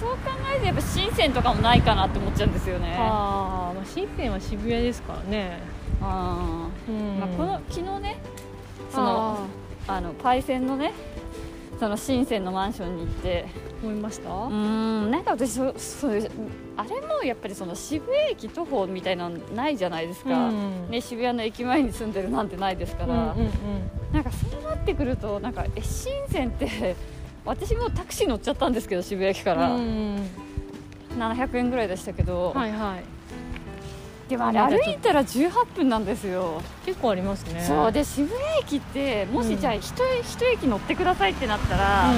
そう考えるとやっぱ深センとかもないかなって思っちゃうんですよね。あー、まあ新鮮は渋谷ですからね、あー。うん。まあ、この昨日ねそのあのパイセンのねその深センのマンションに行って。思いました、うーん。なんか私そそうあれもやっぱりその渋谷駅徒歩みたいなのないじゃないですか、うん。ね、渋谷の駅前に住んでるなんてないですから、うんうんうん。なんかそうなってくるとなんかえ深センって私もタクシー乗っちゃったんですけど渋谷駅から、うん。700円ぐらいでしたけど、はいはい。でもあれ歩いたら18分なんですよ、結構ありますね。そう。で渋谷駅ってもうん。しじゃあ一、一駅乗ってくださいってなったら、う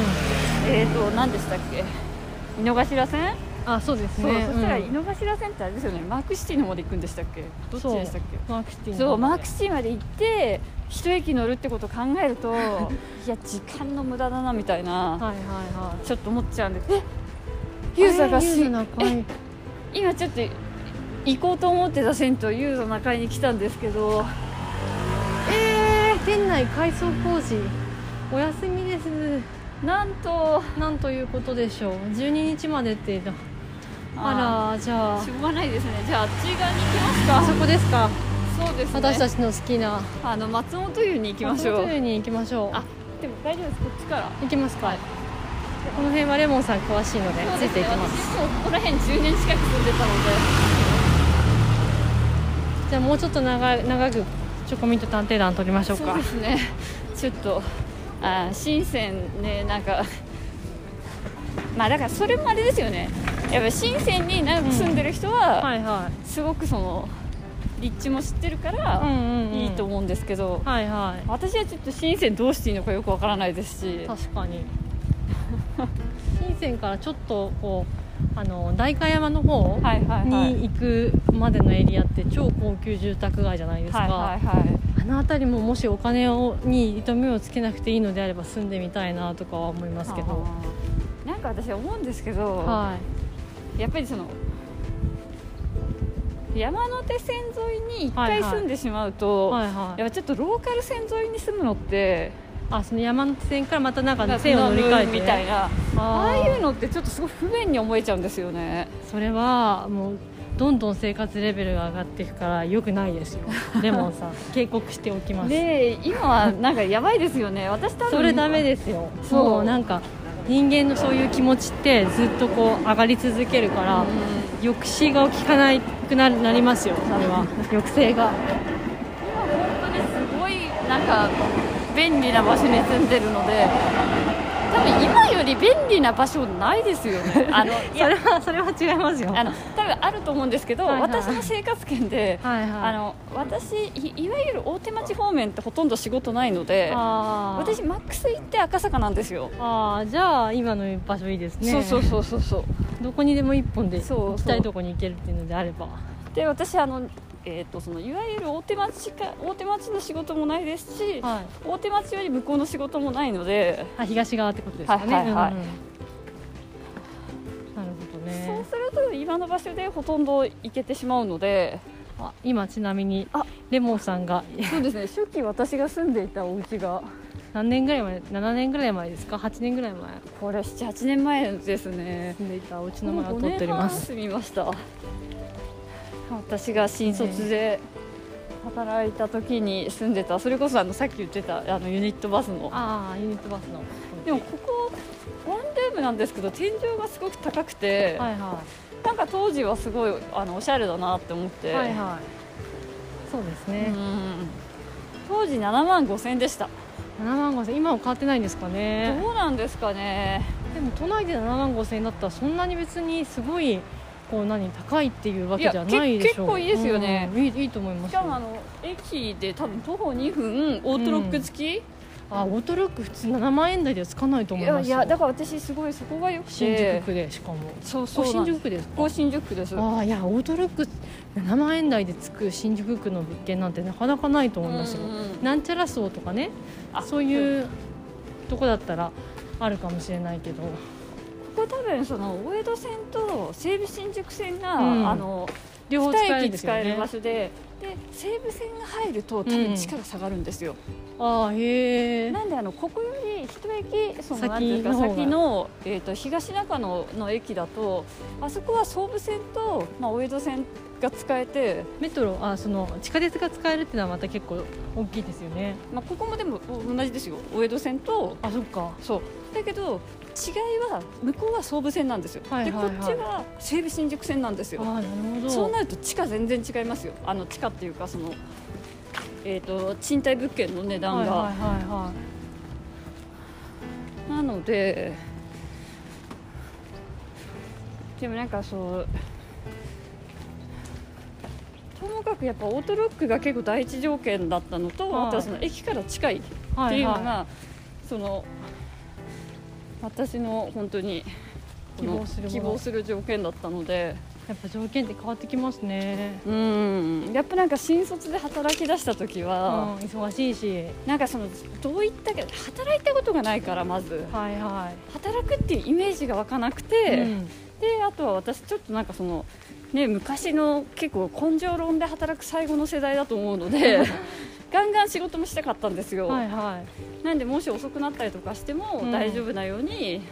えーと何でしたっけ？井の頭線、ん、あそうですそうねそしたら井うん。の頭線ってあれですよね。マークシティの方で行くんでしたっけ？どっちでしたっけ？マークシティのそうマークシティまで行って一駅乗るってことを考えると いや時間の無駄だなみたいな、はいはいはちょっと思っちゃうんで。え？いユーザーがしー今ちょっと行こうと思ってた銭湯ユーザー中井に来たんですけど。えー、店内改装工事。お休みです。なんと。なんということでしょう。12日までってあらじゃあ。しょうがないですね。じゃああっち側に行きますか。あそこですか。そうですね。私たちの好きな。あの松本湯に行きましょう。松本湯に行きましょう。あでも大丈夫です。こっちから。行きますか、はい。この辺はレモンさん詳しいのでついていきます。私もうここら辺10年近く住んでたので。じゃあもうちょっと長い長くチョコミント探偵団取りましょうそうかですね。ちょっとあ深センねなんかまあだからそれもあれですよねやっぱ深センに長く住んでる人は、すごくその立地も知ってるから、いいと思うんですけど、はいはい。私はちょっと深センどうしていいのかよくわからないですし。確かに。深センからちょっとこうあの代官山の方に行くまでのエリアって超高級住宅街じゃないですか、はいはいはい。あの辺りももしお金をに糸目をつけなくていいのであれば住んでみたいなとかは思いますけど。なんか私思うんですけど、はやっぱりその山手線沿いに一回住んでしまういと、はいはい。やっぱちょっとローカル線沿いに住むのってあその山手線からまたなんか線を乗り換えて。みたいな。ああいうのってちょっとすごい不便に思えちゃうんですよね。それはもうどんどん生活レベルが上がっていくからよくないですよ。レモンさん警告しておきます。で今はなんかやばいですよね。私多分それダメですよ。そうなんか人間のそういう気持ちってずっとこう上がり続けるから、うん。抑止が効かなくななりますよそれは。抑制が。今本当にすごいなんか便利な場所に住んでるので多分今より便利な場所ないですよね。あのいそやれはそれは違いますよ。あの多分あると思うんですけど、はいはい私の生活圏で、はいはい。あの私いいわゆる大手町方面ってほとんど仕事ないので私マックス行って赤坂なんですよ、あーじゃあ今の場所いいですね。そうそうそうそうそう。どこにでも一本で行きたいとこに行けるっていうのであれば。で私あの、えー、とそのいわゆる大手町か大手町の仕事もないですし、はい。大手町より向こうの仕事もないのであ東側ってことですかね。はいはいはい。うんうん。なるほどそうねすると今の場所でほとんど行けてしまうのであ今ちなみにあレモンさんが。そうですね初期私が住んでいたお家が。何年ぐらい前7年ぐらい前ですか？8年ぐらい前。これ78年前ですね。住んでいたお家の前を通っております。住みました私が新卒で働いた時に住んでたそれこそあのさっき言ってたあのユニットバスの。ああユニットバスの。でもここワンルームなんですけど天井がすごく高くて、はいはなんか当時はすごいあのおしゃれだなって思って、いはいはい。そうですうね、ん。当時7万5千でした、7万5千今は変わってないんですかね。どうなんですかね。でも都内で7万5千円だったらそんなに別にすごいこう何高いっていうわけじゃないでしょう。結構いいですよね。うんいいいいと思いますよ。しかもあの駅で多分徒歩2分オートロック付き、あオートロック普通7万円台ではつかないと思いますよ。やだから私すごいそこがよくて。新宿区でしかも。そうそうなんです。宿区ですか？新宿区です。ああいやオートロック7万円台でつく新宿区の物件なんてなかなかないと思いますよ、うんうんなんちゃら層とかねあそういうとこだったらあるかもしれないけどここ多分その大江戸線と西武新宿線が、うん。あの両方使える2んですよね。駅使える場所でで西武線が入ると多う分ん力下がるんですよ、ああへえなんであのここより一駅その先なんていうか先の、えー、と東中野の駅だとあそこは総武線と、まあ、大江戸線が使えて、メトロあその地下鉄が使えるっていうのはまた結構大きいですよね。まあ、ここもでも同じですよ。大江戸線とあそっか。そうだけど違いは向こうは総武線なんですよ、はいはいはい。でこっちは西武新宿線なんですよ。そうなると地価全然違いますよ。あの地価っていうかそのえー、と賃貸物件の値段が、はいはいはいはい。なのででもなんかそうともかくやっぱオートロックが結構第一条件だったのと、はい。あとはその駅から近いってはいいうのが、はその私の本当に希望する希望する条件だったので。いやっぱ条件って変わってきますね。うん。やっぱなんか新卒で働き出した時うんは、忙しいし。なんかそのどういったか働いたことがないからまず。はいは働くっていうイメージが湧かなくい、て、うん。であとは私ちょっとなんかそのね昔の結構根性論で働く最後の世代だと思うので ガンガン仕事もしたかったんですよ、はいはい。なんでもし遅くなったりとかしてもうん。大丈夫なように、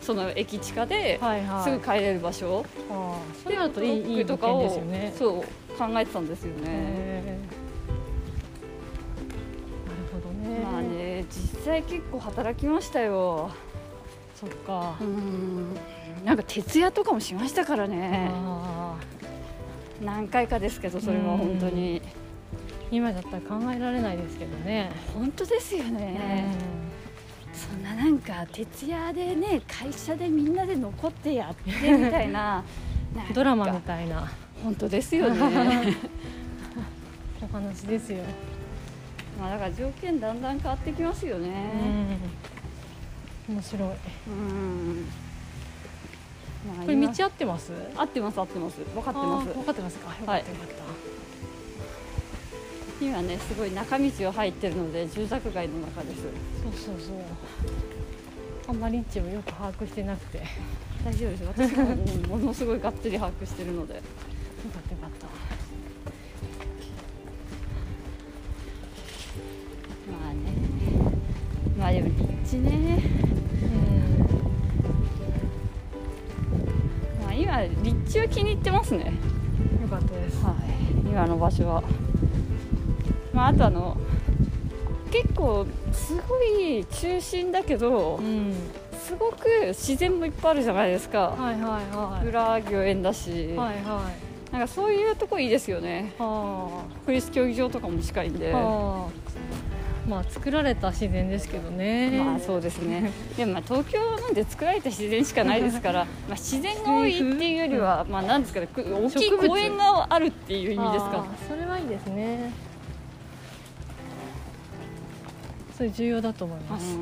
その駅地下ではいはい。すぐ帰れる場所、ああそうなるとでいいいい物とかをね。そう考えてたんですよね、なるほどね。まあね実際結構働きましたよ。そっか。うん。なんか徹夜とかもしましたからね。何回かですけどそれは本当に今だったら考えられないですけどね、本当ですよね、そんななんか徹夜でね会社でみんなで残ってやってみたいな。ドラマみたいな。本当ですよね。話ですよ。まあだから条件だんだん変わってきますよね。うん。面白い。うん、まあこれ道今合ってます？合ってます合ってます。分かってます。分かってますか。よかったはい。よかった、今ねすごい中道を入ってるので住宅街の中です。そうそうそう。あんまり位置をよく把握してなくて。よ大丈夫です。私もものすごいがっつり把握してるので。かったよかった。まあね。まあでも立地ね。まあ今立地は気に入ってますね。うんよかったです。はい。今の場所はまああとあの結構すごい中心だけどうん。すごく自然もいっぱいあるじゃないですか。はいはいはい。裏御苑だし、はいはい。なんかそういうとこいいですよね。は国立競技場とかも近いんで。あはあ。まあ作られた自然ですけどね。まあそうですね。でもまあ東京なんて作られた自然しかないですから まあ自然が多いっていうよりは、まあなんですかねく大きい公園があるっていう意味ですかそれはいいですねそれ重要だと思います、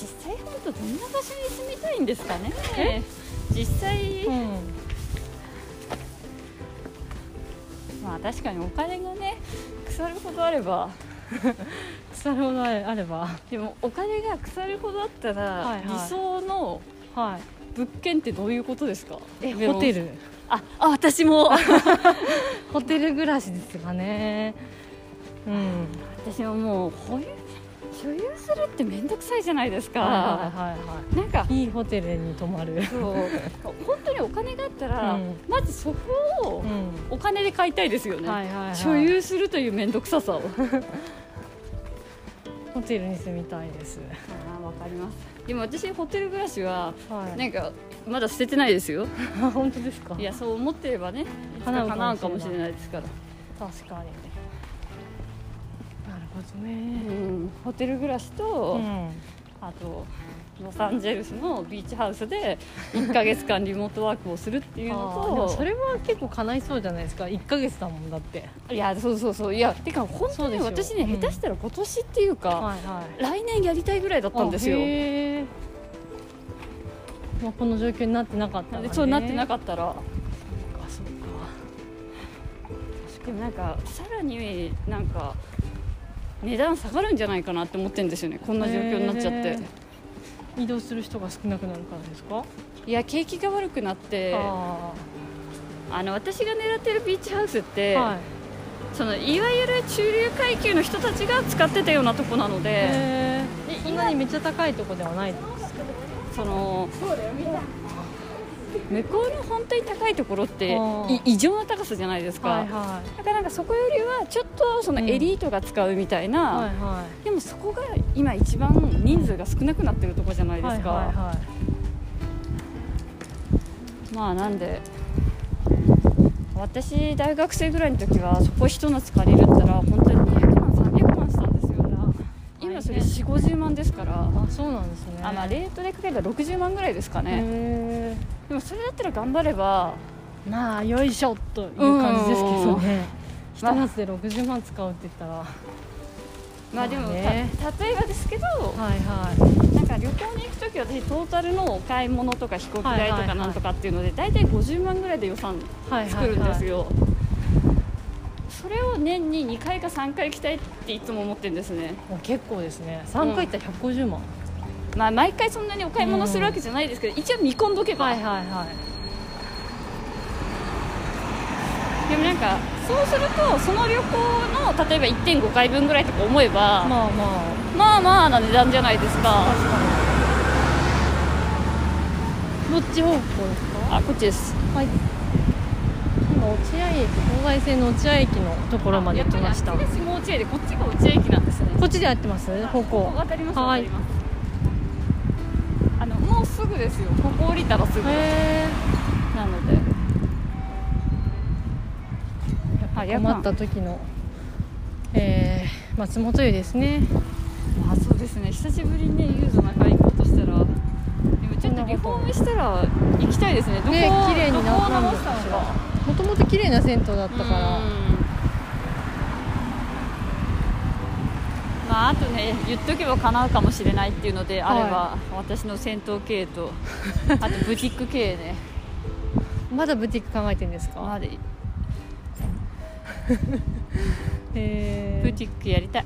実際本当どんな場所に住みたいんですかね。え？実際、うん。まあ確かにお金がね腐るほどあれば。腐るほどあれば。でもお金が腐るほどあったら、はいはい。理想のはい。物件ってどういうことですか？ホテルああ私も。ホテル暮らしですかね。うん。私ももう保有所有するって面倒くさいじゃないですか、はいはいなんかはいいいホテルに泊まる。そう。本当にお金があったら、うん。まずそこをうお金で買いたいですよね、んはいはいはい。所有するという面倒くささをホテルに住みたいです。わかります。でも私ホテル暮らしははい。なんかまだ捨ててないですよ。あ 本当ですか？いやそう思ってればね叶うかもしかもしれないですから。確かに。なるほどうねん。ホテル暮らしと、うん。あとロサンゼルスのビーチハウスで1か月間リモートワークをするっていうあのとそれは結構叶いそうじゃないですか。1ヶ月だもんだって。いやそうそうそう。いやてか本当に私ね、うん。下手したら今年っていうか、はいはい。来年やりたいぐらいだったんですよ。まあ、この状況になってなかったら、ね、でそうなってなっかったら。たそうか。でもなんかさらになんか値段下がるんじゃないかなって思ってるんですよね。こんな状況になっちゃって。へ移動する人が少なくなるからですか？いや景気が悪くなってああの私が狙ってるビーチハウスって、ーはい。そのいわゆる中流階級の人たちが使ってたようなとこなのでそんなにめっちゃ高いとこではないですその向こうの本当に高いところって異常な高さじゃないですか、はいはだからなんかそこよりはちょっとそのエリートが使うみたいな、いはい。はでもそこが今一番人数が少なくなってるとこじゃないいですか、はいはいはい。まあなんで私大学生ぐらいの時はそこひと夏借りるったら本当に200万300万したんですよ今それ4 5 0万ですから。あそうなんですね。あまあレートでかけたら60万ぐらいですかね、へでもそれだったら頑張ればーまあよいしょという感じですけどね。ひまあと夏で60万使うって言ったら。はまあでも、まあね。た例えばですけどいはい。なんか旅行に行く時は私トータルのお買い物とか飛行機代とはいはいはいかなんとかっていうので大体50万ぐらいで予算はい作るんですよ。よ、それを年に2回か3回行きたいっていつも思ってるんですね。結構ですね。3回行ったら150万、まあ毎回そんなにお買い物するわけじゃないですけど、一応見込んどけば、はいはいはい。でもなんかそうするとその旅行の例えば1.5回分ぐらいとか思えば、まあまあ。まあまあな値段じゃないですか。確かに。どっち方向ですか？あこっちです。はい。今落合駅東西線の落合駅のところまで来ましたこやっちでこっちが落合駅なんですね。っちでやってます？方向はい。あのもうすぐですよ。ここ降りたらすぐ。へなので。あえ困った時のえー、松本湯ですね。あそうですね。久しぶりにねユーズ中行こうとしたらでもちょっとリフォームしたら行きたいですね。どこね綺麗になどこをなん直したのだかもともと綺麗な銭湯だったから。うん。まああとね言っとけば叶うかもしれないっていうのであれば、私の銭湯経営とあとブティック経営ね。まだブティック考えてるんですか、まで へー。ブティックやりたい。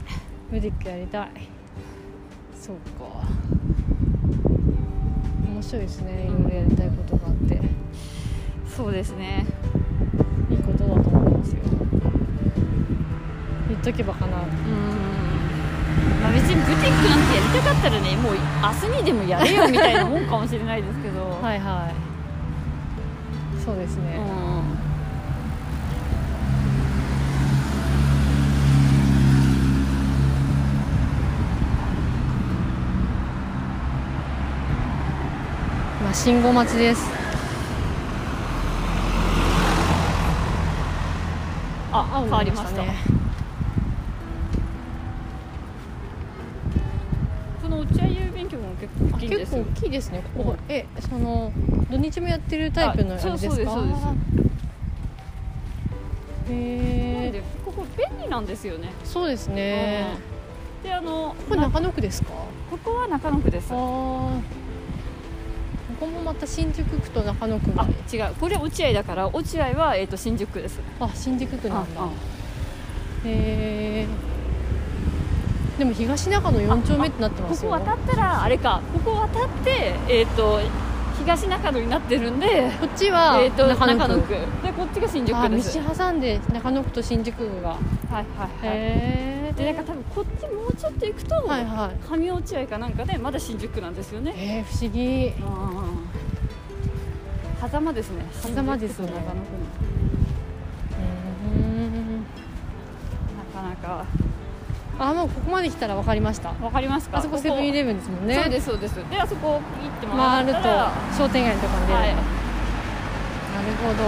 ブティックやりたい。そうか。面白いですねいろいろやりたいことがあって。そうですねいいことだと思いますよ。言っとけばかな。うん。まあ別にブティックなんてやりたかったらねもう明日にでもやれよみたいなもんかもしれないですけど、はいはい。そうですね、うん。まあ信号待ちですあ変わりました。ねこの落合郵便局も結構大きいんですよ。結構大きいですねここ。えその土日もやってるタイプのあれですか？あそうですそうです。へえここ便利なんですよね。そうですね。うん。であのこれ中野区ですか？ここは中野区です。ああここもまた新宿区と中野区があ違う。これ落合だから落合は、えー、と新宿区です。あ新宿区なんだ。へえでも東中野4丁目ってなってますよ。ここ渡ったらあれか。ここ渡ってえっ、と東中野になってるんでこっちはえー、と中野区,、でこっちが新宿あ区です。道挟んで中野区と新宿区が。はいはいはい。でなんか多分こっちもうちょっと行くと、はいはい。上落合かなんかでまだ新宿区なんですよね。えー、不思議。うん。狭間ですね。狭間です中野区の。うんなかなかあもうここまで来たら分かりました。わかりますか？あそこセブンイレブンですもんね。そうですそうです。であそこ行って回ると商店街のところに出る、はい。なるほど。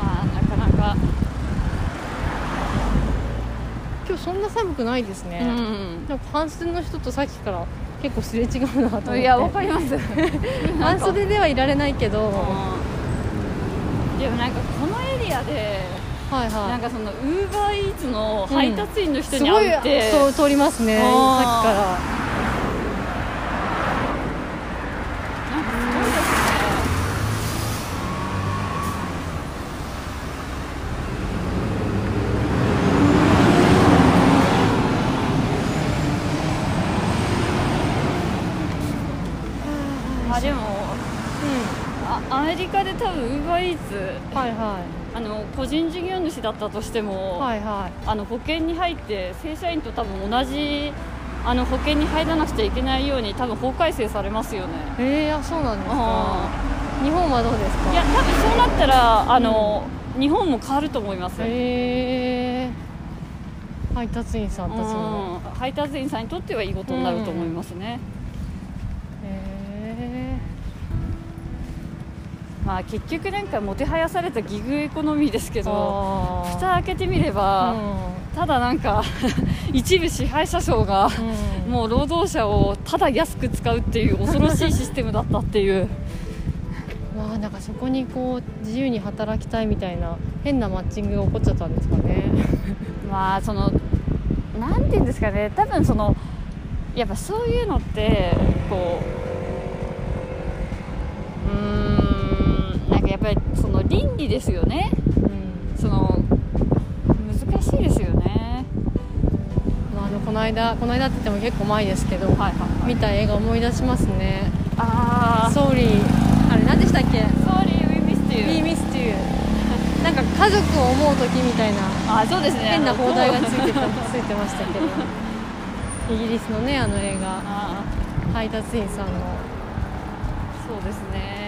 まあなかなか。今日そんな寒くないですね、うんなんか半袖の人とさっきから結構すれ違うなと思って。いやわかります。半袖ではいられないけど、うん。でもなんかリアではいはい。なんかそのウーバーイーツの配達員の人に会うって、そう通りますねさっきから。なんかすごいですねまあでもあアメリカで多分ウーバーイーツうんはいはあの個人事業主だったとしても、いはいはい。あの保険に入って正社員と多分同じあの保険に入らなくちゃいけないように多分法改正されますよね。えー、あそうなんですか。あ日本はどうですか？いや多分そうなったらあの、日本も変わると思います。へえ。配達員さんたちのうん。配達員さんにとってはいいことになると思いますね。へまあ結局なんかもてはやされたギグエコノミーですけえど、あ蓋開けてみれば、うただなんか 一部支配者層が。んうん。もう労働者をただ安く使うっていう恐ろしいシステムだったっていう。まあなんかそこにこう自由に働きたいみたいな変なマッチングが起こっちゃったんですかね。まあそのなんていうんですかね。多分そのやっぱそういうのってこううーんなんかやっぱりその倫理ですよね。うん。その難しいですよね。まあ、あのこの間この間って言っても結構前ですけど、はいはいはい。見た映画思い出しますね。ああソー。リーあれ何でしたっけ？Sorry we missed「We you Missed You」なんか家族を思う時みたいなあそうですね。変な放題がついてたついてましたけど。イギリスのねあの映画。あ配達員さんの。ーそうですね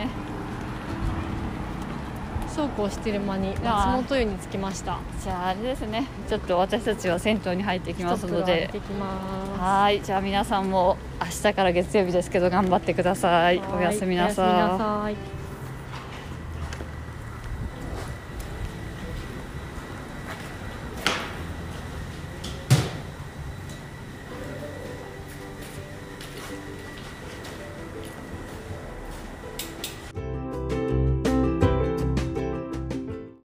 そうこうしてる間に松本湯に着きました。じゃああれですね。ちょっと私たちは銭湯に入っていきますので。入ってきます。はい。じゃあ皆さんも明日から月曜日ですけど頑張ってください。おやすみなさいはい。おやすみなさい